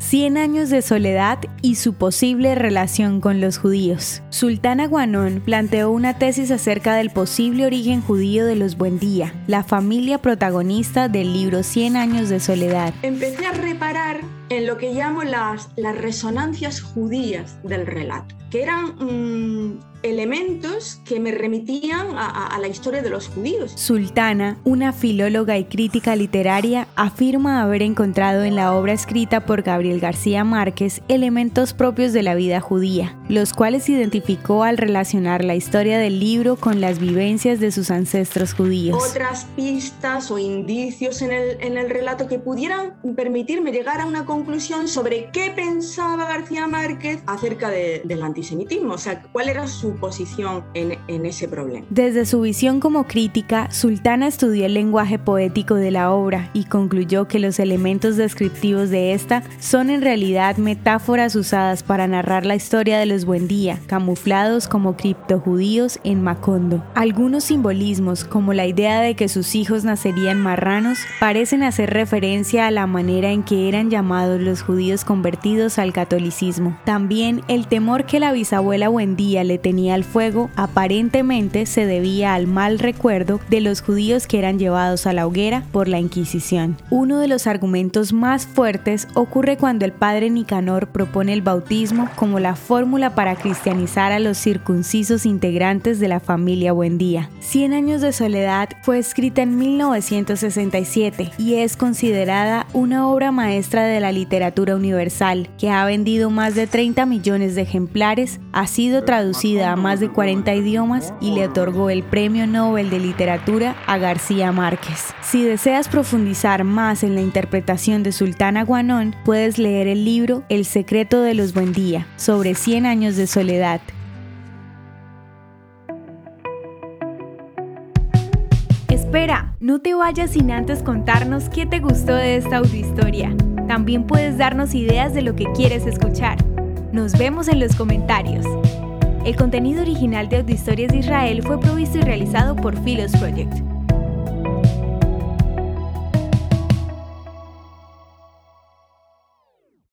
Cien años de soledad y su posible relación con los judíos. Sultana Guanón planteó una tesis acerca del posible origen judío de los Buendía, la familia protagonista del libro Cien años de soledad. Empecé a reparar en lo que llamo las, las resonancias judías del relato, que eran mm, elementos que me remitían a, la historia de los judíos. Sultana, una filóloga y crítica literaria, afirma haber encontrado en la obra escrita por Gabriel García Márquez elementos propios de la vida judía, los cuales identificó al relacionar la historia del libro con las vivencias de sus ancestros judíos. Otras pistas o indicios en el, en el relato que pudieran permitirme llegar a una conclusión sobre qué pensaba García Márquez acerca del antisemitismo, o sea, cuál era su posición en, en ese problema. Desde su visión como crítica, Sultana estudió el lenguaje poético de la obra y concluyó que los elementos descriptivos de esta son en realidad metáforas usadas para narrar la historia de los Buendía, camuflados como criptojudíos en Macondo. Algunos simbolismos, como la idea de que sus hijos nacerían marranos, parecen hacer referencia a la manera en que eran llamados los judíos convertidos al catolicismo. También el temor que la bisabuela Buendía le tenía al fuego aparentemente se debía al mal recuerdo de los judíos que eran llevados a la hoguera por la Inquisición. Uno de los argumentos más fuertes ocurre cuando el padre Nicanor propone el bautismo como la fórmula para cristianizar a los circuncisos integrantes de la familia Buendía. Cien años de soledad fue escrita en 1967 y es considerada una obra maestra de la literatura universal que ha vendido más de 30 millones de ejemplares, ha sido traducida a más de 40 idiomas y le otorgó el Premio Nobel de Literatura a García Márquez. Si deseas profundizar más en la interpretación de Sultana Guanón, puedes leer el libro El secreto de los Buendía, sobre 100 años de soledad. Espera, no te vayas sin antes contarnos qué te gustó de esta audiohistoria. También puedes darnos ideas de lo que quieres escuchar. Nos vemos en los comentarios. El contenido original de Audio Historias de Israel fue provisto y realizado por Philos Project.